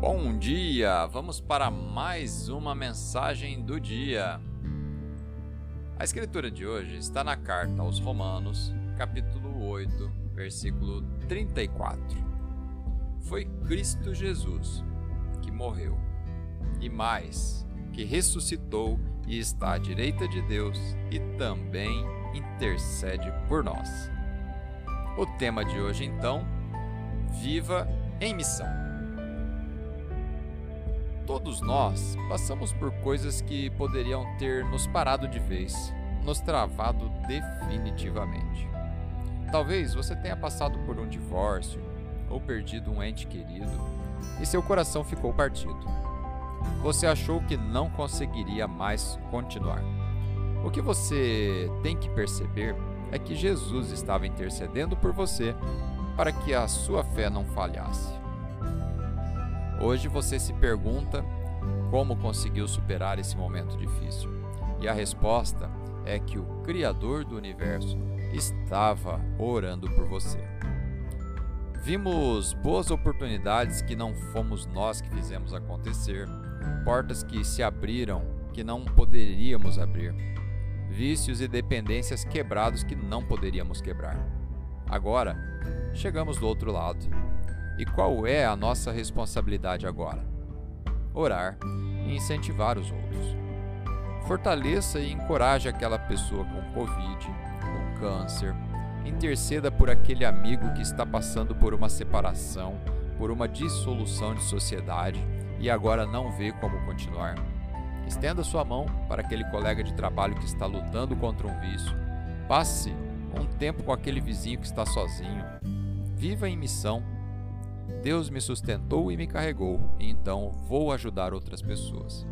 Bom dia! Vamos para mais uma mensagem do dia. A escritura de hoje está na carta aos Romanos, capítulo 8, versículo 34. Foi Cristo Jesus que morreu, e mais, que ressuscitou e está à direita de Deus e também intercede por nós. O tema de hoje, então, Viva em Missão. Todos nós passamos por coisas que poderiam ter nos parado de vez, nos travado definitivamente. Talvez você tenha passado por um divórcio ou perdido um ente querido e seu coração ficou partido. Você achou que não conseguiria mais continuar. O que você tem que perceber é que Jesus estava intercedendo por você para que a sua fé não falhasse. Hoje você se pergunta como conseguiu superar esse momento difícil. E a resposta é que o Criador do universo estava orando por você. Vimos boas oportunidades que não fomos nós que fizemos acontecer, portas que se abriram que não poderíamos abrir, vícios e dependências quebrados que não poderíamos quebrar. Agora, chegamos do outro lado e qual é a nossa responsabilidade agora? Orar e incentivar os outros. Fortaleça e encoraje aquela pessoa com Covid, com câncer. Interceda por aquele amigo que está passando por uma separação, por uma dissolução de sociedade e agora não vê como continuar. Estenda sua mão para aquele colega de trabalho que está lutando contra um vício. Passe um tempo com aquele vizinho que está sozinho. Viva em missão Deus me sustentou e me carregou, então vou ajudar outras pessoas.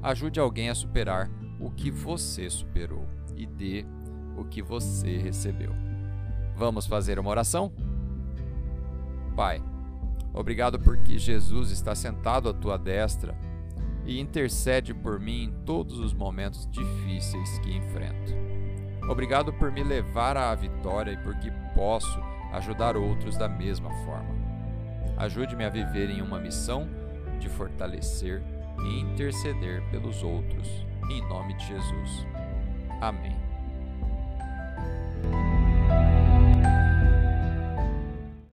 Ajude alguém a superar o que você superou e dê o que você recebeu. Vamos fazer uma oração? Pai, obrigado porque Jesus está sentado à tua destra e intercede por mim em todos os momentos difíceis que enfrento. Obrigado por me levar à vitória e porque posso ajudar outros da mesma forma. Ajude-me a viver em uma missão de fortalecer e interceder pelos outros. Em nome de Jesus. Amém.